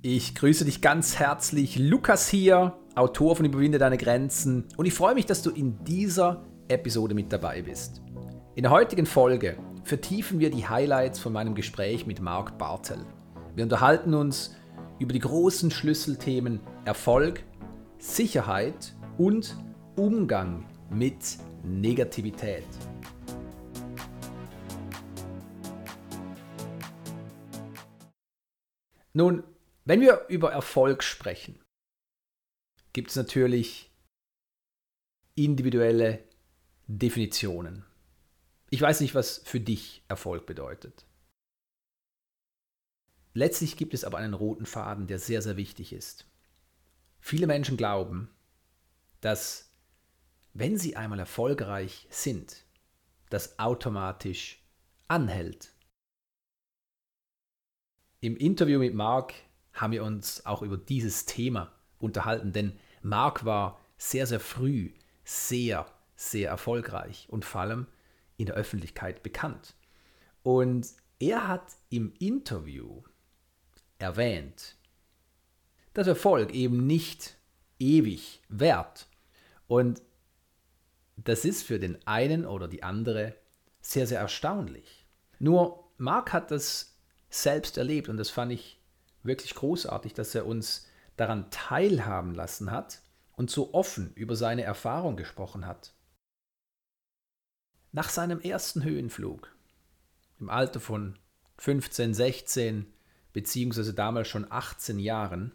Ich grüße dich ganz herzlich. Lukas hier, Autor von Überwinde deine Grenzen. Und ich freue mich, dass du in dieser Episode mit dabei bist. In der heutigen Folge vertiefen wir die Highlights von meinem Gespräch mit Marc Bartel. Wir unterhalten uns über die großen Schlüsselthemen Erfolg, Sicherheit und Umgang mit Negativität. Nun, wenn wir über Erfolg sprechen, gibt es natürlich individuelle Definitionen. Ich weiß nicht, was für dich Erfolg bedeutet. Letztlich gibt es aber einen roten Faden, der sehr, sehr wichtig ist. Viele Menschen glauben, dass wenn sie einmal erfolgreich sind, das automatisch anhält. Im Interview mit Marc haben wir uns auch über dieses Thema unterhalten, denn Mark war sehr, sehr früh sehr, sehr erfolgreich und vor allem in der Öffentlichkeit bekannt. Und er hat im Interview erwähnt, dass Erfolg eben nicht ewig währt. Und das ist für den einen oder die andere sehr, sehr erstaunlich. Nur Mark hat das selbst erlebt und das fand ich wirklich großartig, dass er uns daran teilhaben lassen hat und so offen über seine Erfahrung gesprochen hat. Nach seinem ersten Höhenflug, im Alter von 15, 16 beziehungsweise damals schon 18 Jahren,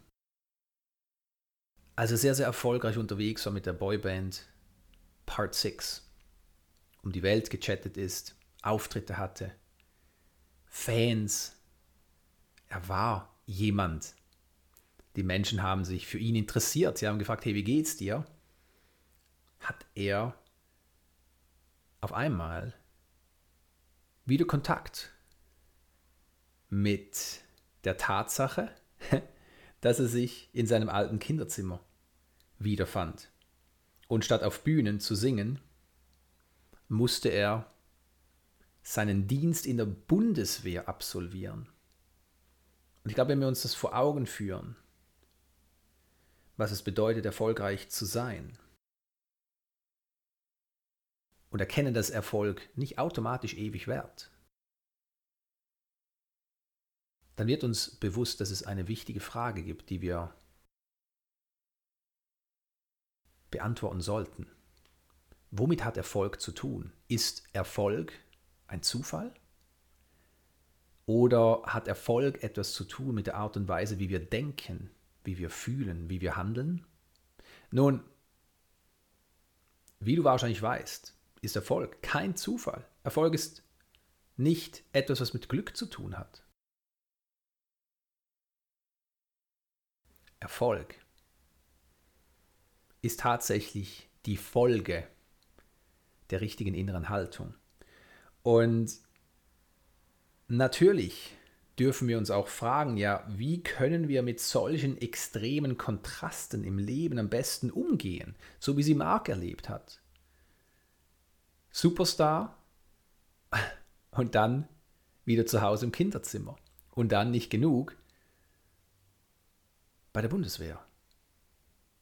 als er sehr, sehr erfolgreich unterwegs war mit der Boyband Part 6, um die Welt gechattet ist, Auftritte hatte, Fans, er war jemand. Die Menschen haben sich für ihn interessiert. Sie haben gefragt, hey, wie geht's dir? Hat er auf einmal wieder Kontakt mit der Tatsache, dass er sich in seinem alten Kinderzimmer wiederfand. Und statt auf Bühnen zu singen, musste er seinen Dienst in der Bundeswehr absolvieren. Und ich glaube, wenn wir uns das vor Augen führen, was es bedeutet, erfolgreich zu sein, und erkennen, dass Erfolg nicht automatisch ewig währt, dann wird uns bewusst, dass es eine wichtige Frage gibt, die wir beantworten sollten. Womit hat Erfolg zu tun? Ist Erfolg ein Zufall? Oder hat Erfolg etwas zu tun mit der Art und Weise, wie wir denken, wie wir fühlen, wie wir handeln? Nun, wie du wahrscheinlich weißt, ist Erfolg kein Zufall. Erfolg ist nicht etwas, was mit Glück zu tun hat. Erfolg ist tatsächlich die Folge der richtigen inneren Haltung. Und Natürlich dürfen wir uns auch fragen, ja, wie können wir mit solchen extremen Kontrasten im Leben am besten umgehen, so wie sie Mark erlebt hat. Superstar und dann wieder zu Hause im Kinderzimmer. Und dann nicht genug bei der Bundeswehr.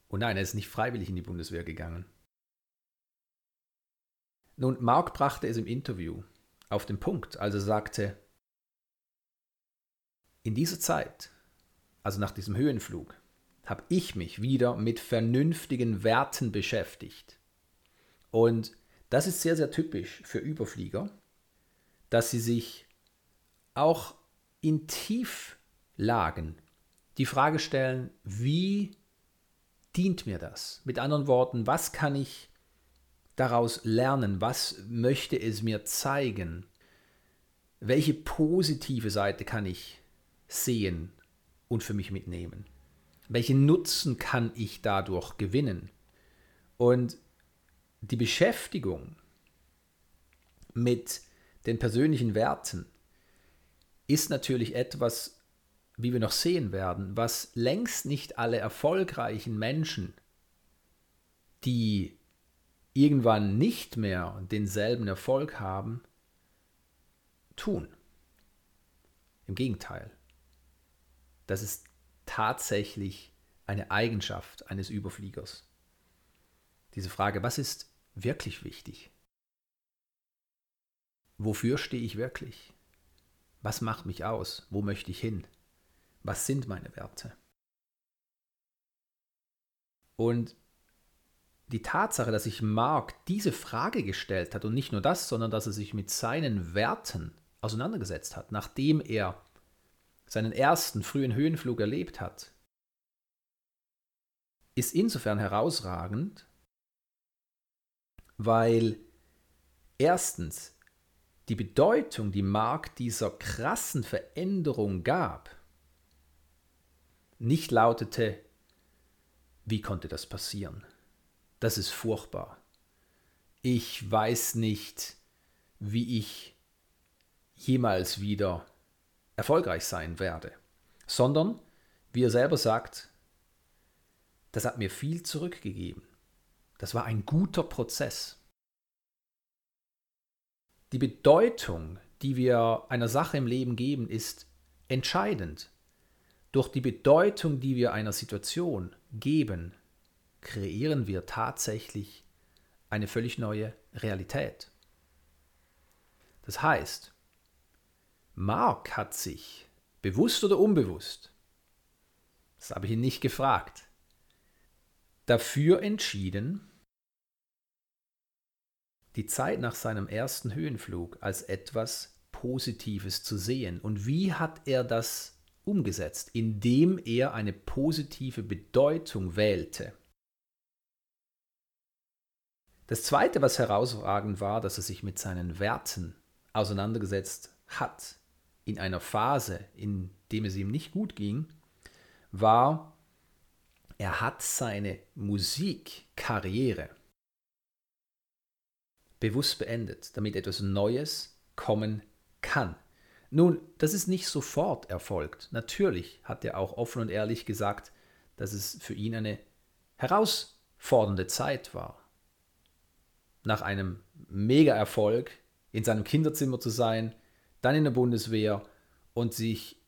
Und nein, er ist nicht freiwillig in die Bundeswehr gegangen. Nun, Mark brachte es im Interview auf den Punkt, als er sagte, in dieser Zeit, also nach diesem Höhenflug, habe ich mich wieder mit vernünftigen Werten beschäftigt. Und das ist sehr, sehr typisch für Überflieger, dass sie sich auch in Tieflagen die Frage stellen, wie dient mir das? Mit anderen Worten, was kann ich daraus lernen? Was möchte es mir zeigen? Welche positive Seite kann ich sehen und für mich mitnehmen? Welchen Nutzen kann ich dadurch gewinnen? Und die Beschäftigung mit den persönlichen Werten ist natürlich etwas, wie wir noch sehen werden, was längst nicht alle erfolgreichen Menschen, die irgendwann nicht mehr denselben Erfolg haben, tun. Im Gegenteil. Das ist tatsächlich eine Eigenschaft eines Überfliegers? Diese Frage, was ist wirklich wichtig? Wofür stehe ich wirklich? Was macht mich aus? Wo möchte ich hin? Was sind meine Werte? Und die Tatsache, dass sich Mark diese Frage gestellt hat und nicht nur das, sondern dass er sich mit seinen Werten auseinandergesetzt hat, nachdem er seinen ersten frühen Höhenflug erlebt hat, ist insofern herausragend, weil erstens die Bedeutung, die Mark dieser krassen Veränderung gab, nicht lautete, wie konnte das passieren? Das ist furchtbar. Ich weiß nicht, wie ich jemals wieder erfolgreich sein werde, sondern, wie er selber sagt, das hat mir viel zurückgegeben. Das war ein guter Prozess. Die Bedeutung, die wir einer Sache im Leben geben, ist entscheidend. Durch die Bedeutung, die wir einer Situation geben, kreieren wir tatsächlich eine völlig neue Realität. Das heißt, Mark hat sich, bewusst oder unbewusst, das habe ich ihn nicht gefragt, dafür entschieden, die Zeit nach seinem ersten Höhenflug als etwas Positives zu sehen. Und wie hat er das umgesetzt? Indem er eine positive Bedeutung wählte. Das Zweite, was herausragend war, dass er sich mit seinen Werten auseinandergesetzt hat, in einer Phase, in dem es ihm nicht gut ging, war, er hat seine Musikkarriere bewusst beendet, damit etwas Neues kommen kann. Nun, das ist nicht sofort erfolgt. Natürlich hat er auch offen und ehrlich gesagt, dass es für ihn eine herausfordernde Zeit war. Nach einem Mega-Erfolg in seinem Kinderzimmer zu sein, dann in der Bundeswehr und sich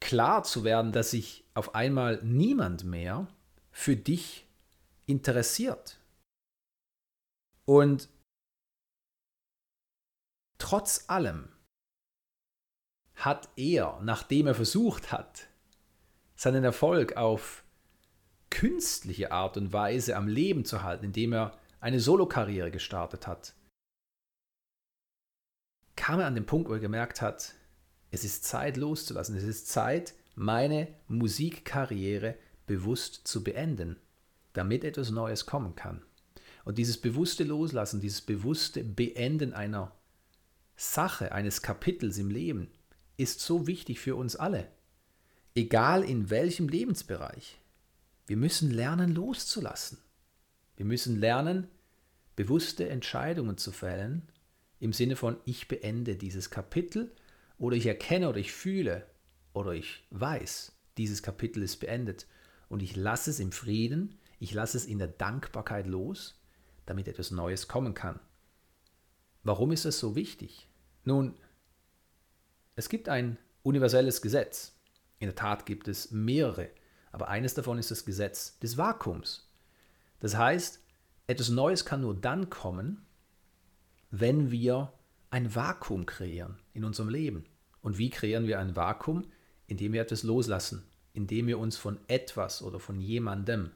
klar zu werden, dass sich auf einmal niemand mehr für dich interessiert. Und Trotz allem hat er, nachdem er versucht hat, seinen Erfolg auf künstliche Art und Weise am Leben zu halten, indem er eine Solokarriere gestartet hat, kam er an den Punkt, wo er gemerkt hat, es ist Zeit loszulassen, es ist Zeit, meine Musikkarriere bewusst zu beenden, damit etwas Neues kommen kann. Und dieses bewusste Loslassen, dieses bewusste Beenden einer Sache eines Kapitels im Leben ist so wichtig für uns alle, egal in welchem Lebensbereich. Wir müssen lernen loszulassen. Wir müssen lernen, bewusste Entscheidungen zu fällen, im Sinne von ich beende dieses Kapitel oder ich erkenne oder ich fühle oder ich weiß, dieses Kapitel ist beendet und ich lasse es im Frieden, ich lasse es in der Dankbarkeit los, damit etwas Neues kommen kann. Warum ist das so wichtig? Nun, es gibt ein universelles Gesetz. In der Tat gibt es mehrere, aber eines davon ist das Gesetz des Vakuums. Das heißt, etwas Neues kann nur dann kommen, wenn wir ein Vakuum kreieren in unserem Leben. Und wie kreieren wir ein Vakuum? Indem wir etwas loslassen, indem wir uns von etwas oder von jemandem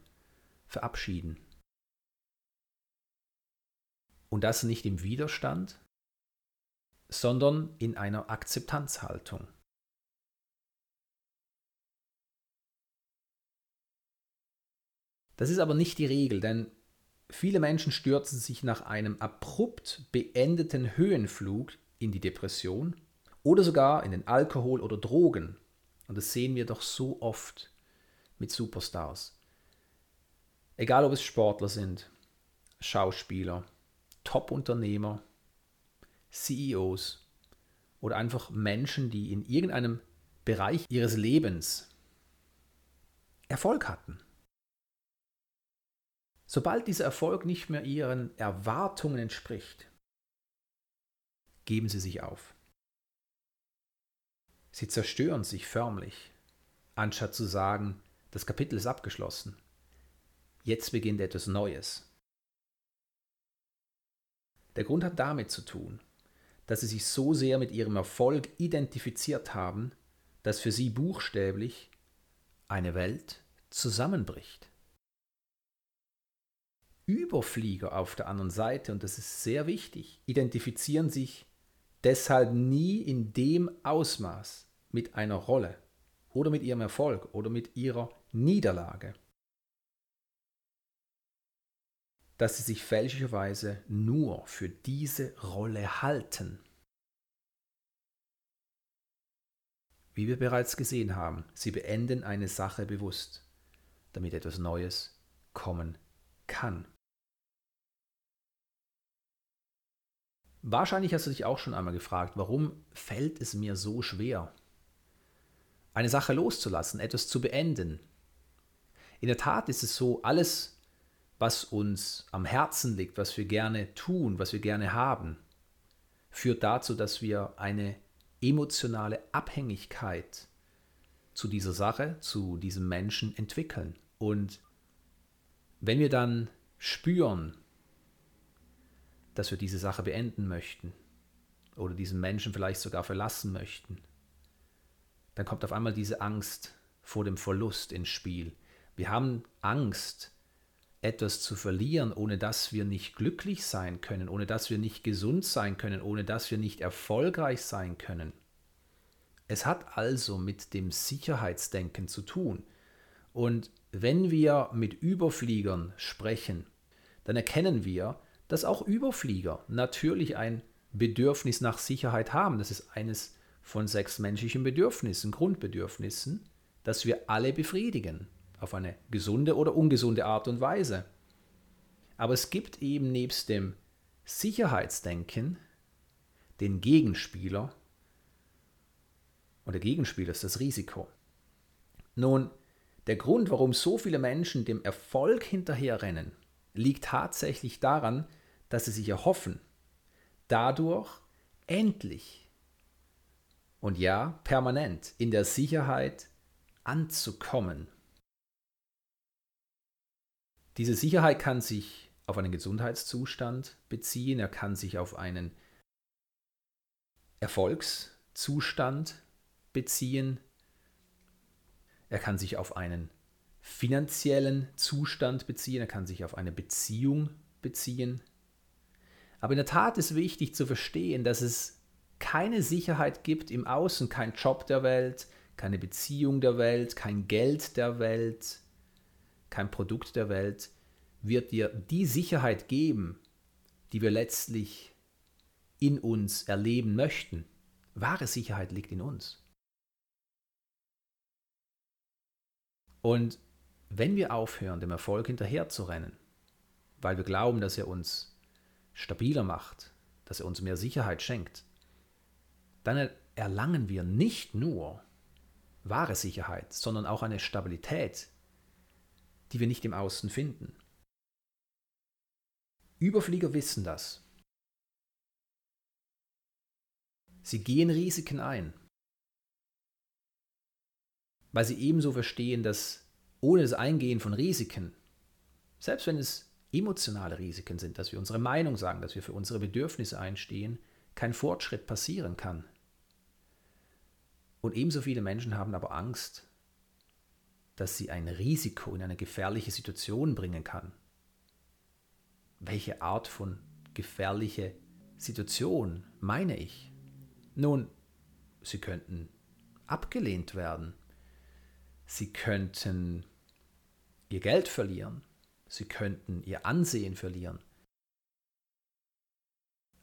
verabschieden. Und das nicht im Widerstand, sondern in einer Akzeptanzhaltung. Das ist aber nicht die Regel, denn viele Menschen stürzen sich nach einem abrupt beendeten Höhenflug in die Depression oder sogar in den Alkohol oder Drogen. Und das sehen wir doch so oft mit Superstars. Egal ob es Sportler sind, Schauspieler, Top-Unternehmer, CEOs oder einfach Menschen, die in irgendeinem Bereich ihres Lebens Erfolg hatten. Sobald dieser Erfolg nicht mehr ihren Erwartungen entspricht, geben sie sich auf. Sie zerstören sich förmlich. anstatt zu sagen, das Kapitel ist abgeschlossen. Jetzt beginnt etwas Neues. Der Grund hat damit zu tun, dass sie sich so sehr mit ihrem Erfolg identifiziert haben, dass für sie buchstäblich eine Welt zusammenbricht. Überflieger auf der anderen Seite, und das ist sehr wichtig, identifizieren sich deshalb nie in dem Ausmaß mit einer Rolle oder mit ihrem Erfolg oder mit ihrer Niederlage, dass sie sich fälschlicherweise nur für diese Rolle halten. Wie wir bereits gesehen haben, sie beenden eine Sache bewusst, damit etwas Neues kommen kann. Wahrscheinlich hast du dich auch schon einmal gefragt, warum fällt es mir so schwer, eine Sache loszulassen, etwas zu beenden. In der Tat ist es so, alles, was uns am Herzen liegt, was wir gerne tun, was wir gerne haben, führt dazu, dass wir eine emotionale Abhängigkeit zu dieser Sache, zu diesem Menschen entwickeln. Und wenn wir dann spüren, dass wir diese Sache beenden möchten oder diesen Menschen vielleicht sogar verlassen möchten, dann kommt auf einmal diese Angst vor dem Verlust ins Spiel. Wir haben Angst, etwas zu verlieren, ohne dass wir nicht glücklich sein können, ohne dass wir nicht gesund sein können, ohne dass wir nicht erfolgreich sein können. Es hat also mit dem Sicherheitsdenken zu tun. Und wenn wir mit Überfliegern sprechen, dann erkennen wir, dass auch Überflieger natürlich ein Bedürfnis nach Sicherheit haben. Das ist eines von sechs menschlichen Bedürfnissen, Grundbedürfnissen, das wir alle befriedigen, auf eine gesunde oder ungesunde Art und Weise. Aber es gibt eben nebst dem Sicherheitsdenken den Gegenspieler und der Gegenspieler ist das Risiko. Nun, der Grund, warum so viele Menschen dem Erfolg hinterherrennen, liegt tatsächlich daran, dass sie sich erhoffen, dadurch endlich und ja, permanent in der Sicherheit anzukommen. Diese Sicherheit kann sich auf einen Gesundheitszustand beziehen, er kann sich auf einen Erfolgszustand beziehen, er kann sich auf einen finanziellen Zustand beziehen, er kann sich auf eine Beziehung beziehen, aber in der Tat ist wichtig zu verstehen, dass es keine Sicherheit gibt im Außen, kein Job der Welt, keine Beziehung der Welt, kein Geld der Welt, kein Produkt der Welt, wird dir die Sicherheit geben, die wir letztlich in uns erleben möchten. Wahre Sicherheit liegt in uns. Und wenn wir aufhören, dem Erfolg hinterherzurennen, weil wir glauben, dass er uns stabiler macht, dass er uns mehr Sicherheit schenkt, dann erlangen wir nicht nur wahre Sicherheit, sondern auch eine Stabilität, die wir nicht im Außen finden. Überflieger wissen das. Sie gehen Risiken ein, weil sie ebenso verstehen, dass ohne das Eingehen von Risiken, selbst wenn es emotionale Risiken sind, dass wir unsere Meinung sagen, dass wir für unsere Bedürfnisse einstehen, kein Fortschritt passieren kann. Und ebenso viele Menschen haben aber Angst, dass sie ein Risiko in eine gefährliche Situation bringen kann. Welche Art von gefährliche Situation meine ich? Nun, sie könnten abgelehnt werden. Sie könnten ihr Geld verlieren. Sie könnten ihr Ansehen verlieren.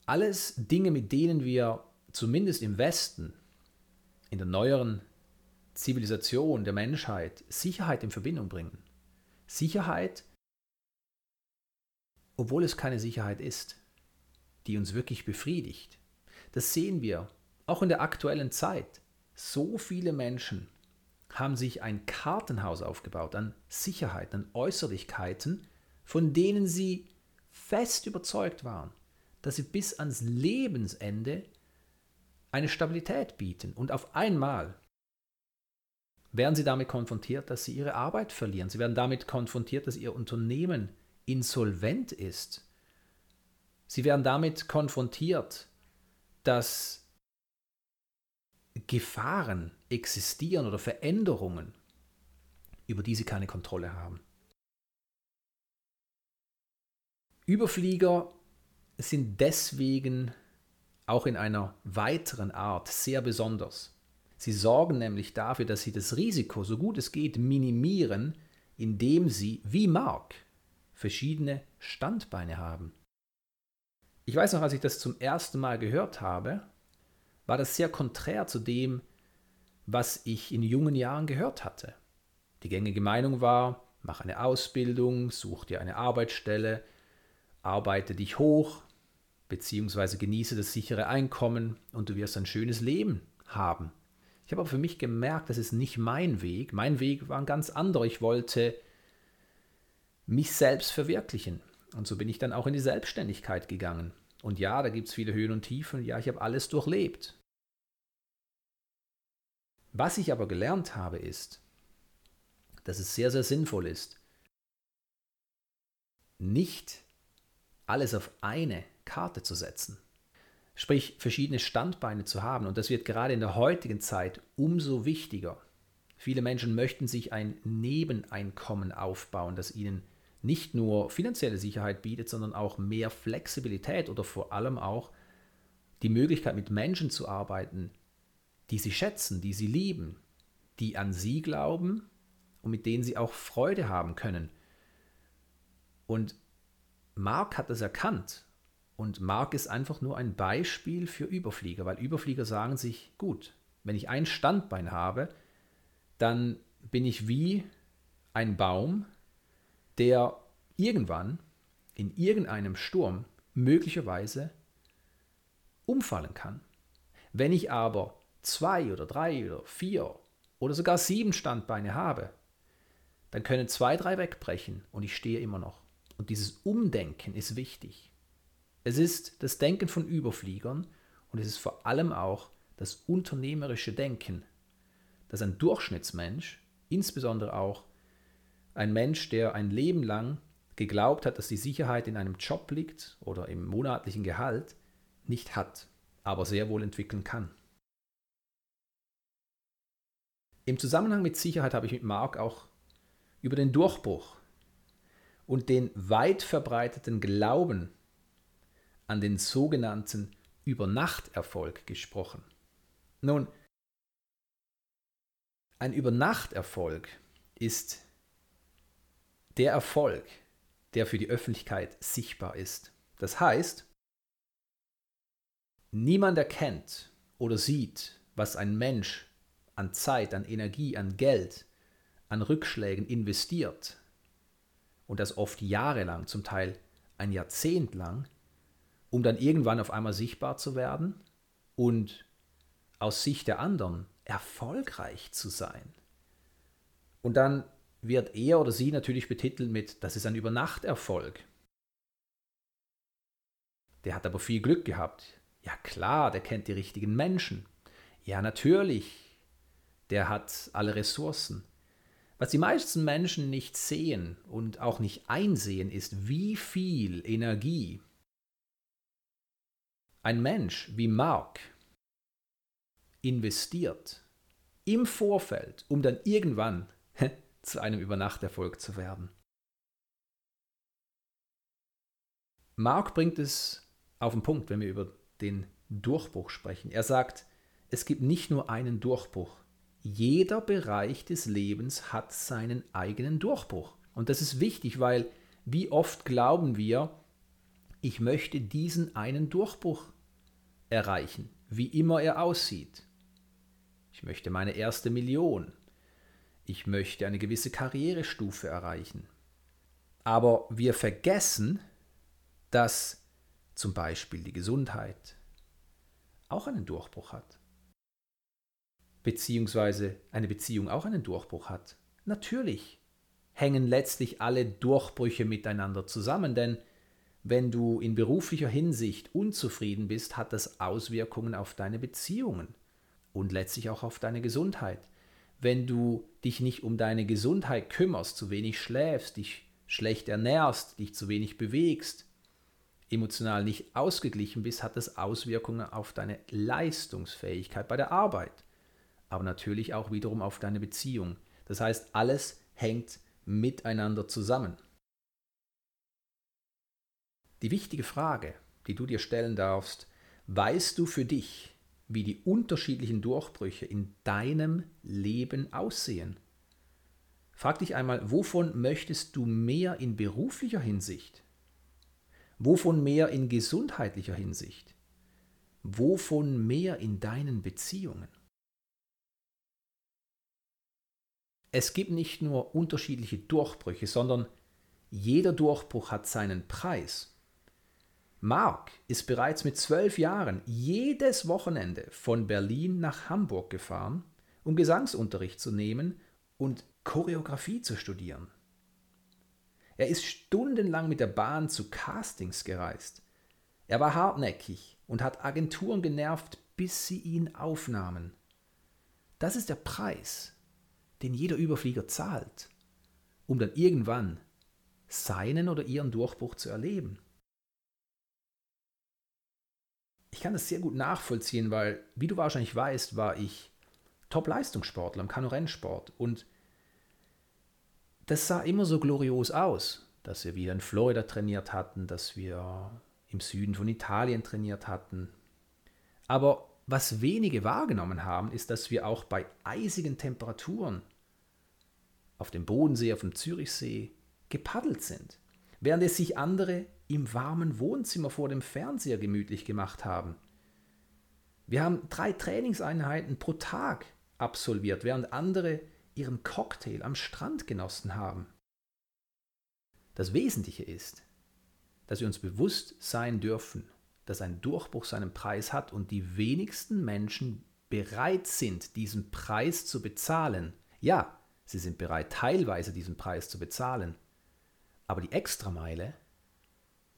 Alles Dinge, mit denen wir zumindest im Westen, in der neueren Zivilisation der Menschheit, Sicherheit in Verbindung bringen. Sicherheit, obwohl es keine Sicherheit ist, die uns wirklich befriedigt. Das sehen wir auch in der aktuellen Zeit. So viele Menschen haben sich ein Kartenhaus aufgebaut an Sicherheit, an Äußerlichkeiten, von denen sie fest überzeugt waren, dass sie bis ans Lebensende eine Stabilität bieten. Und auf einmal werden sie damit konfrontiert, dass sie ihre Arbeit verlieren. Sie werden damit konfrontiert, dass ihr Unternehmen insolvent ist. Sie werden damit konfrontiert, dass Gefahren existieren oder Veränderungen, über die sie keine Kontrolle haben. Überflieger sind deswegen auch in einer weiteren Art sehr besonders. Sie sorgen nämlich dafür, dass sie das Risiko, so gut es geht, minimieren, indem sie, wie Mark, verschiedene Standbeine haben. Ich weiß noch, als ich das zum ersten Mal gehört habe, war das sehr konträr zu dem, was ich in jungen Jahren gehört hatte. Die gängige Meinung war, mach eine Ausbildung, such dir eine Arbeitsstelle, arbeite dich hoch, beziehungsweise genieße das sichere Einkommen und du wirst ein schönes Leben haben. Ich habe aber für mich gemerkt, das ist nicht mein Weg. Mein Weg war ein ganz anderer. Ich wollte mich selbst verwirklichen. Und so bin ich dann auch in die Selbstständigkeit gegangen. Und ja, da gibt es viele Höhen und Tiefen. Ja, ich habe alles durchlebt. Was ich aber gelernt habe, ist, dass es sehr, sehr sinnvoll ist, nicht alles auf eine Karte zu setzen. Sprich, verschiedene Standbeine zu haben. Und das wird gerade in der heutigen Zeit umso wichtiger. Viele Menschen möchten sich ein Nebeneinkommen aufbauen, das ihnen nicht nur finanzielle Sicherheit bietet, sondern auch mehr Flexibilität oder vor allem auch die Möglichkeit, mit Menschen zu arbeiten, die sie schätzen, die sie lieben, die an sie glauben und mit denen sie auch Freude haben können. Und Mark hat das erkannt und Mark ist einfach nur ein Beispiel für Überflieger, weil Überflieger sagen sich, gut, wenn ich ein Standbein habe, dann bin ich wie ein Baum, der irgendwann in irgendeinem Sturm möglicherweise umfallen kann. Wenn ich aber zwei oder drei oder vier oder sogar sieben Standbeine habe, dann können zwei, drei wegbrechen und ich stehe immer noch. Und dieses Umdenken ist wichtig. Es ist das Denken von Überfliegern und es ist vor allem auch das unternehmerische Denken, dass ein Durchschnittsmensch, insbesondere auch ein Mensch, der ein Leben lang geglaubt hat, dass die Sicherheit in einem Job liegt oder im monatlichen Gehalt, nicht hat, aber sehr wohl entwickeln kann. Im Zusammenhang mit Sicherheit habe ich mit Mark auch über den Durchbruch und den weit verbreiteten Glauben an den sogenannten Übernachterfolg gesprochen. Nun, ein Übernachterfolg ist der Erfolg, der für die Öffentlichkeit sichtbar ist. Das heißt, niemand erkennt oder sieht, was ein Mensch an Zeit, an Energie, an Geld, an Rückschlägen investiert und das oft jahrelang, zum Teil ein Jahrzehnt lang, um dann irgendwann auf einmal sichtbar zu werden und aus Sicht der anderen erfolgreich zu sein. Und dann wird er oder sie natürlich betitelt mit, das ist ein Übernachterfolg. Der hat aber viel Glück gehabt. Ja klar, der kennt die richtigen Menschen. Ja natürlich, der hat alle Ressourcen. Was die meisten Menschen nicht sehen und auch nicht einsehen, ist, wie viel Energie ein Mensch wie Mark investiert im Vorfeld, um dann irgendwann zu einem Übernachterfolg zu werden. Mark bringt es auf den Punkt, wenn wir über den Durchbruch sprechen. Er sagt, es gibt nicht nur einen Durchbruch. Jeder Bereich des Lebens hat seinen eigenen Durchbruch. Und das ist wichtig, weil wie oft glauben wir, ich möchte diesen einen Durchbruch erreichen, wie immer er aussieht. Ich möchte meine erste Million. Ich möchte eine gewisse Karrierestufe erreichen. Aber wir vergessen, dass zum Beispiel die Gesundheit auch einen Durchbruch hat. Beziehungsweise eine Beziehung auch einen Durchbruch hat. Natürlich hängen letztlich alle Durchbrüche miteinander zusammen, denn wenn du in beruflicher Hinsicht unzufrieden bist, hat das Auswirkungen auf deine Beziehungen und letztlich auch auf deine Gesundheit. wenn du dich nicht um deine Gesundheit kümmerst, zu wenig schläfst, dich schlecht ernährst, dich zu wenig bewegst, emotional nicht ausgeglichen bist, hat das Auswirkungen auf deine Leistungsfähigkeit bei der Arbeit, aber natürlich auch wiederum auf deine Beziehung. Das heißt, alles hängt miteinander zusammen. Die wichtige Frage, die du dir stellen darfst, weißt du für dich, wie die unterschiedlichen Durchbrüche in deinem Leben aussehen? Frag dich einmal, wovon möchtest du mehr in beruflicher Hinsicht? Wovon mehr in gesundheitlicher Hinsicht? Wovon mehr in deinen Beziehungen? Es gibt nicht nur unterschiedliche Durchbrüche, sondern jeder Durchbruch hat seinen Preis. Mark ist bereits mit zwölf Jahren jedes Wochenende von Berlin nach Hamburg gefahren, um Gesangsunterricht zu nehmen und Choreografie zu studieren. Er ist stundenlang mit der Bahn zu Castings gereist. Er war hartnäckig und hat Agenturen genervt, bis sie ihn aufnahmen. Das ist der Preis, den jeder Überflieger zahlt, um dann irgendwann seinen oder ihren Durchbruch zu erleben. Ich kann das sehr gut nachvollziehen, weil, wie du wahrscheinlich weißt, war ich Top-Leistungssportler im Kanu-Rennsport und das sah immer so glorios aus, dass wir wieder in Florida trainiert hatten, dass wir im Süden von Italien trainiert hatten. Aber was wenige wahrgenommen haben, ist, dass wir auch bei eisigen Temperaturen auf dem Bodensee, auf dem Zürichsee gepaddelt sind, während es sich andere im warmen Wohnzimmer vor dem Fernseher gemütlich gemacht haben. Wir haben drei Trainingseinheiten pro Tag absolviert, während andere ihren Cocktail am Strand genossen haben. Das Wesentliche ist, dass wir uns bewusst sein dürfen, dass ein Durchbruch seinen Preis hat und die wenigsten Menschen bereit sind, diesen Preis zu bezahlen. Ja, sie sind bereit, teilweise diesen Preis zu bezahlen, aber die Extrameile,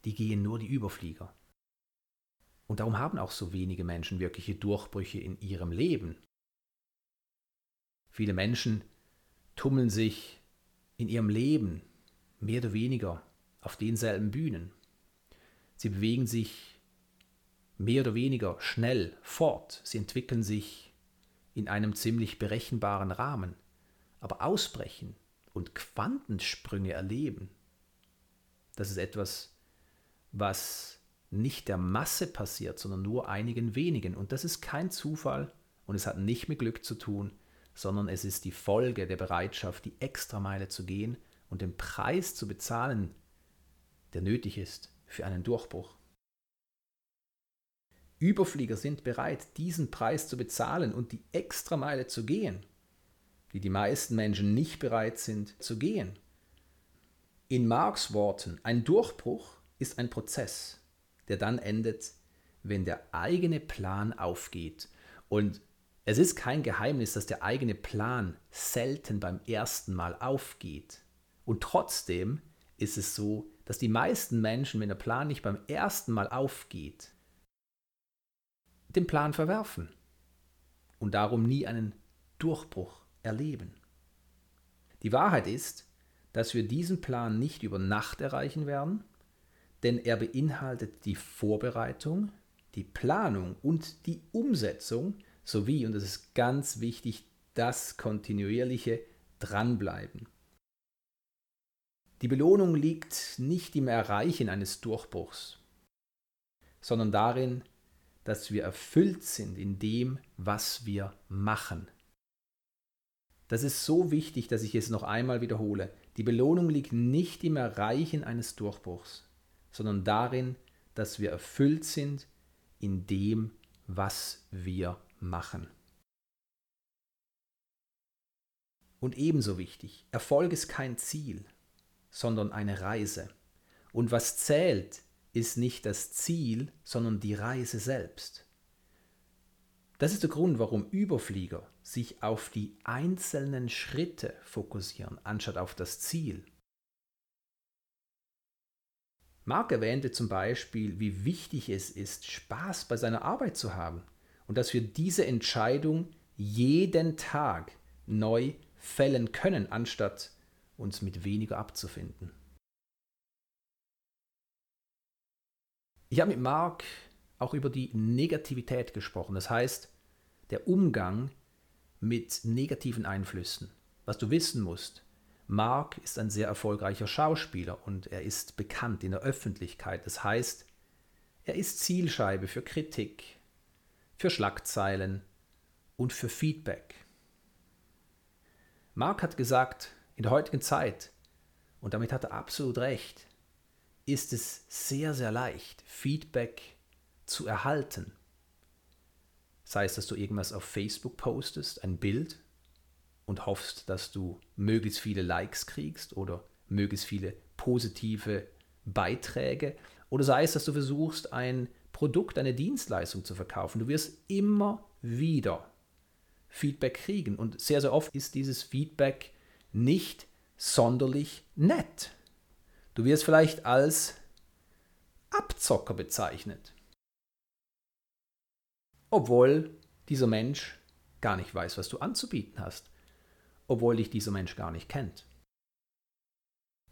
die gehen nur die Überflieger. Und darum haben auch so wenige Menschen wirkliche Durchbrüche in ihrem Leben. Viele Menschen tummeln sich in ihrem Leben mehr oder weniger auf denselben Bühnen. Sie bewegen sich mehr oder weniger schnell fort. Sie entwickeln sich in einem ziemlich berechenbaren Rahmen. Aber ausbrechen und Quantensprünge erleben, das ist etwas, was nicht der Masse passiert, sondern nur einigen wenigen. Und das ist kein Zufall und es hat nicht mit Glück zu tun, sondern es ist die Folge der Bereitschaft, die Extrameile zu gehen und den Preis zu bezahlen, der nötig ist für einen Durchbruch. Überflieger sind bereit, diesen Preis zu bezahlen und die Extrameile zu gehen, die die meisten Menschen nicht bereit sind zu gehen. In Marx Worten, ein Durchbruch ist ein Prozess, der dann endet, wenn der eigene Plan aufgeht. Und es ist kein Geheimnis, dass der eigene Plan selten beim ersten Mal aufgeht. Und trotzdem ist es so, dass die meisten Menschen, wenn der Plan nicht beim ersten Mal aufgeht, den Plan verwerfen und darum nie einen Durchbruch erleben. Die Wahrheit ist, dass wir diesen Plan nicht über Nacht erreichen werden, denn er beinhaltet die Vorbereitung, die Planung und die Umsetzung sowie, und das ist ganz wichtig, das kontinuierliche Dranbleiben. Die Belohnung liegt nicht im Erreichen eines Durchbruchs, sondern darin, dass wir erfüllt sind in dem, was wir machen. Das ist so wichtig, dass ich es noch einmal wiederhole. Die Belohnung liegt nicht im Erreichen eines Durchbruchs, sondern darin, dass wir erfüllt sind in dem, was wir machen. Und ebenso wichtig, Erfolg ist kein Ziel, sondern eine Reise. Und was zählt, ist nicht das Ziel, sondern die Reise selbst. Das ist der Grund, warum Überflieger sich auf die einzelnen Schritte fokussieren, anstatt auf das Ziel. Mark erwähnte zum Beispiel, wie wichtig es ist, Spaß bei seiner Arbeit zu haben und dass wir diese Entscheidung jeden Tag neu fällen können, anstatt uns mit weniger abzufinden. Ich habe mit Mark auch über die Negativität gesprochen, das heißt der Umgang mit negativen Einflüssen. Was du wissen musst, Mark ist ein sehr erfolgreicher Schauspieler und er ist bekannt in der Öffentlichkeit. Das heißt, er ist Zielscheibe für Kritik, für Schlagzeilen und für Feedback. Mark hat gesagt, in der heutigen Zeit, und damit hat er absolut recht, ist es sehr, sehr leicht, Feedback zu erhalten. Sei es, dass du irgendwas auf Facebook postest, ein Bild, und hoffst, dass du möglichst viele Likes kriegst oder möglichst viele positive Beiträge. Oder sei es, dass du versuchst, ein Produkt, eine Dienstleistung zu verkaufen. Du wirst immer wieder Feedback kriegen. Und sehr, sehr oft ist dieses Feedback nicht sonderlich nett. Du wirst vielleicht als Abzocker bezeichnet. Obwohl dieser Mensch gar nicht weiß, was du anzubieten hast obwohl dich dieser Mensch gar nicht kennt.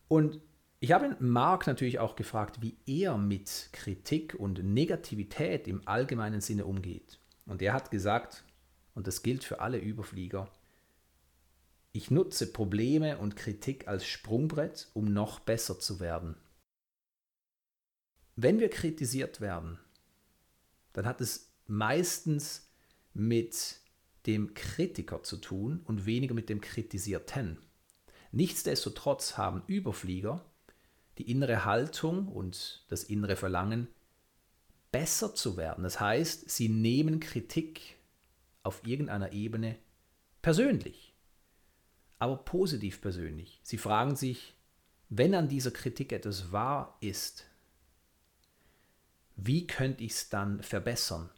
Und ich habe Mark natürlich auch gefragt, wie er mit Kritik und Negativität im allgemeinen Sinne umgeht. Und er hat gesagt, und das gilt für alle Überflieger, ich nutze Probleme und Kritik als Sprungbrett, um noch besser zu werden. Wenn wir kritisiert werden, dann hat es meistens mit dem Kritiker zu tun und weniger mit dem Kritisierten. Nichtsdestotrotz haben Überflieger die innere Haltung und das innere Verlangen, besser zu werden. Das heißt, sie nehmen Kritik auf irgendeiner Ebene persönlich, aber positiv persönlich. Sie fragen sich, wenn an dieser Kritik etwas wahr ist, wie könnte ich es dann verbessern?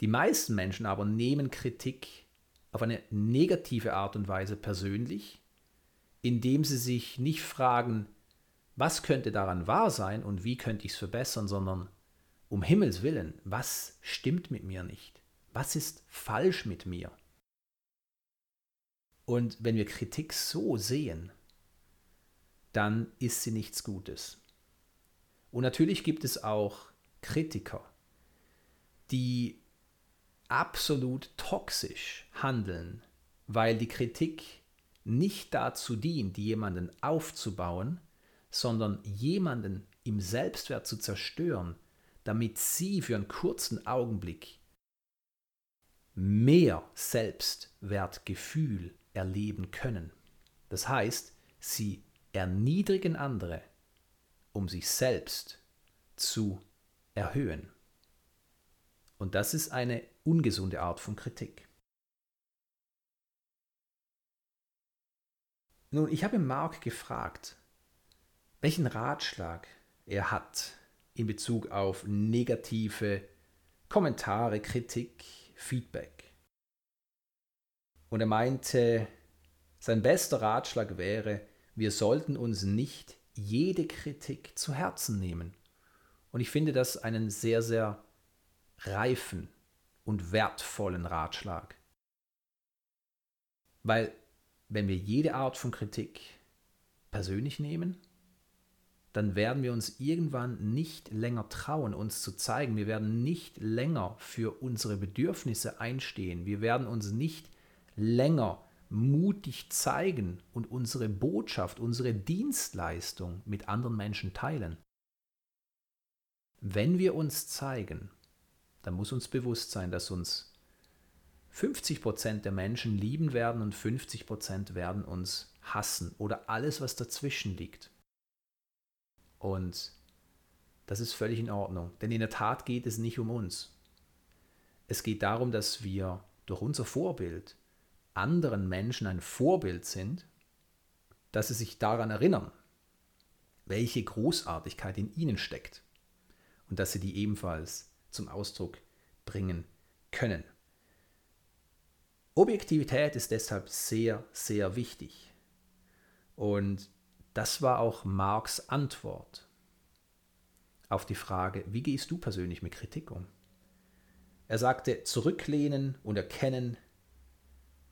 Die meisten Menschen aber nehmen Kritik auf eine negative Art und Weise persönlich, indem sie sich nicht fragen, was könnte daran wahr sein und wie könnte ich es verbessern, sondern um Himmels willen, was stimmt mit mir nicht? Was ist falsch mit mir? Und wenn wir Kritik so sehen, dann ist sie nichts Gutes. Und natürlich gibt es auch Kritiker, die absolut toxisch handeln, weil die Kritik nicht dazu dient, jemanden aufzubauen, sondern jemanden im Selbstwert zu zerstören, damit sie für einen kurzen Augenblick mehr Selbstwertgefühl erleben können. Das heißt, sie erniedrigen andere, um sich selbst zu erhöhen. Und das ist eine ungesunde Art von Kritik. Nun, ich habe Mark gefragt, welchen Ratschlag er hat in Bezug auf negative Kommentare, Kritik, Feedback. Und er meinte, sein bester Ratschlag wäre, wir sollten uns nicht jede Kritik zu Herzen nehmen. Und ich finde das einen sehr, sehr reifen und wertvollen Ratschlag. Weil wenn wir jede Art von Kritik persönlich nehmen, dann werden wir uns irgendwann nicht länger trauen, uns zu zeigen. Wir werden nicht länger für unsere Bedürfnisse einstehen. Wir werden uns nicht länger mutig zeigen und unsere Botschaft, unsere Dienstleistung mit anderen Menschen teilen. Wenn wir uns zeigen, dann muss uns bewusst sein, dass uns 50% der Menschen lieben werden und 50% werden uns hassen oder alles, was dazwischen liegt. Und das ist völlig in Ordnung, denn in der Tat geht es nicht um uns. Es geht darum, dass wir durch unser Vorbild anderen Menschen ein Vorbild sind, dass sie sich daran erinnern, welche Großartigkeit in ihnen steckt und dass sie die ebenfalls zum Ausdruck bringen können. Objektivität ist deshalb sehr, sehr wichtig. Und das war auch Marx Antwort auf die Frage, wie gehst du persönlich mit Kritik um? Er sagte, zurücklehnen und erkennen,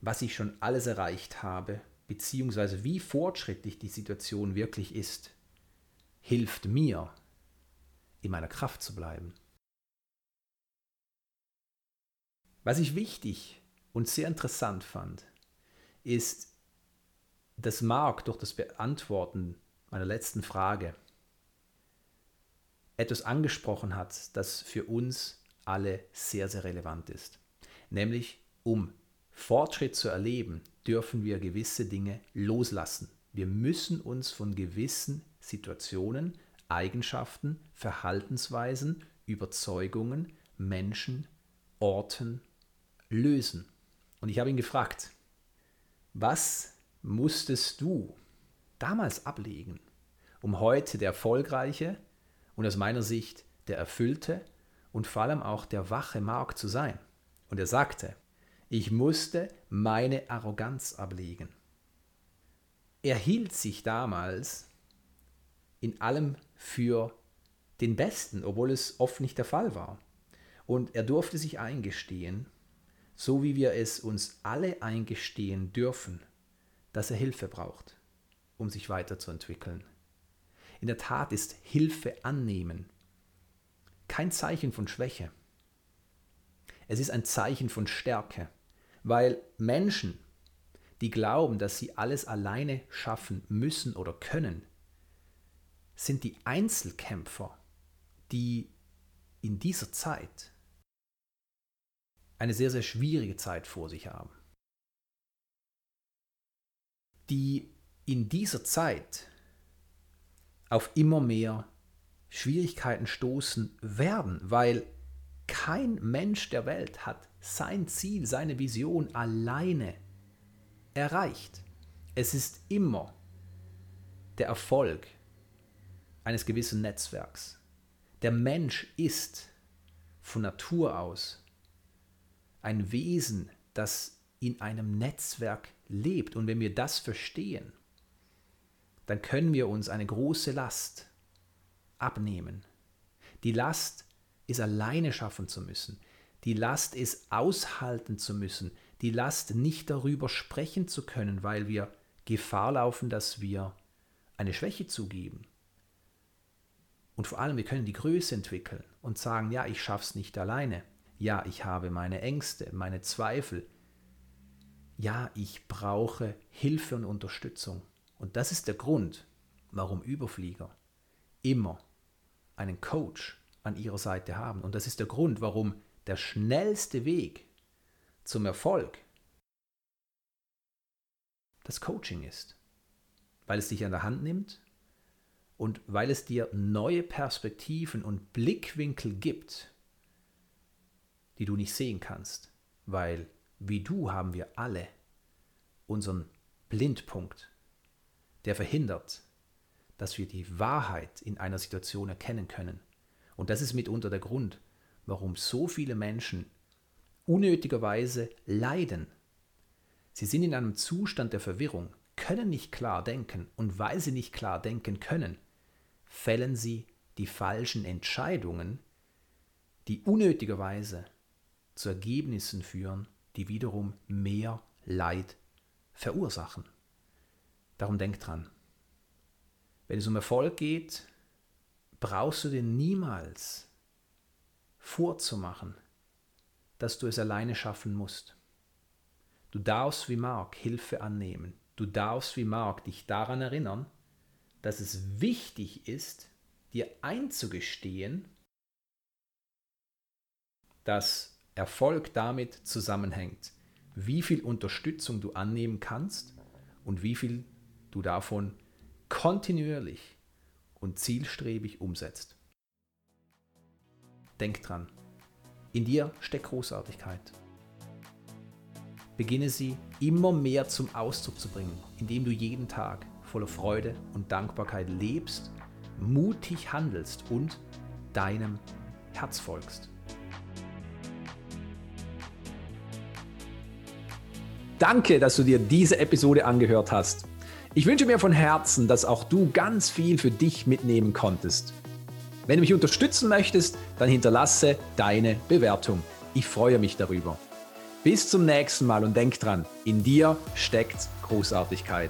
was ich schon alles erreicht habe, beziehungsweise wie fortschrittlich die Situation wirklich ist, hilft mir, in meiner Kraft zu bleiben. Was ich wichtig und sehr interessant fand, ist, dass Mark durch das Beantworten meiner letzten Frage etwas angesprochen hat, das für uns alle sehr, sehr relevant ist. Nämlich, um Fortschritt zu erleben, dürfen wir gewisse Dinge loslassen. Wir müssen uns von gewissen Situationen, Eigenschaften, Verhaltensweisen, Überzeugungen, Menschen, Orten lösen. Und ich habe ihn gefragt, was musstest du damals ablegen, um heute der erfolgreiche und aus meiner Sicht der erfüllte und vor allem auch der wache Mark zu sein? Und er sagte, ich musste meine Arroganz ablegen. Er hielt sich damals in allem für den Besten, obwohl es oft nicht der Fall war. Und er durfte sich eingestehen, so wie wir es uns alle eingestehen dürfen, dass er Hilfe braucht, um sich weiterzuentwickeln. In der Tat ist Hilfe annehmen kein Zeichen von Schwäche. Es ist ein Zeichen von Stärke, weil Menschen, die glauben, dass sie alles alleine schaffen müssen oder können, sind die Einzelkämpfer, die in dieser Zeit eine sehr, sehr schwierige Zeit vor sich haben. Die in dieser Zeit auf immer mehr Schwierigkeiten stoßen werden, weil kein Mensch der Welt hat sein Ziel, seine Vision alleine erreicht. Es ist immer der Erfolg eines gewissen Netzwerks. Der Mensch ist von Natur aus ein Wesen, das in einem Netzwerk lebt. Und wenn wir das verstehen, dann können wir uns eine große Last abnehmen. Die Last ist alleine schaffen zu müssen. Die Last ist aushalten zu müssen. Die Last nicht darüber sprechen zu können, weil wir Gefahr laufen, dass wir eine Schwäche zugeben. Und vor allem, wir können die Größe entwickeln und sagen, ja, ich schaff's nicht alleine. Ja, ich habe meine Ängste, meine Zweifel. Ja, ich brauche Hilfe und Unterstützung. Und das ist der Grund, warum Überflieger immer einen Coach an ihrer Seite haben. Und das ist der Grund, warum der schnellste Weg zum Erfolg das Coaching ist. Weil es dich an der Hand nimmt, und weil es dir neue Perspektiven und Blickwinkel gibt, die du nicht sehen kannst, weil wie du haben wir alle unseren Blindpunkt, der verhindert, dass wir die Wahrheit in einer Situation erkennen können. Und das ist mitunter der Grund, warum so viele Menschen unnötigerweise leiden. Sie sind in einem Zustand der Verwirrung, können nicht klar denken und weil sie nicht klar denken können, fällen sie die falschen Entscheidungen, die unnötigerweise zu Ergebnissen führen, die wiederum mehr Leid verursachen. Darum denk dran. Wenn es um Erfolg geht, brauchst du dir niemals vorzumachen, dass du es alleine schaffen musst. Du darfst wie Mark Hilfe annehmen. Du darfst wie Mark dich daran erinnern, dass es wichtig ist, dir einzugestehen, dass Erfolg damit zusammenhängt, wie viel Unterstützung du annehmen kannst und wie viel du davon kontinuierlich und zielstrebig umsetzt. Denk dran, in dir steckt Großartigkeit. Beginne sie immer mehr zum Ausdruck zu bringen, indem du jeden Tag voller Freude und Dankbarkeit lebst, mutig handelst und deinem Herz folgst. Danke, dass du dir diese Episode angehört hast. Ich wünsche mir von Herzen, dass auch du ganz viel für dich mitnehmen konntest. Wenn du mich unterstützen möchtest, dann hinterlasse deine Bewertung. Ich freue mich darüber. Bis zum nächsten Mal und denk dran, in dir steckt Großartigkeit.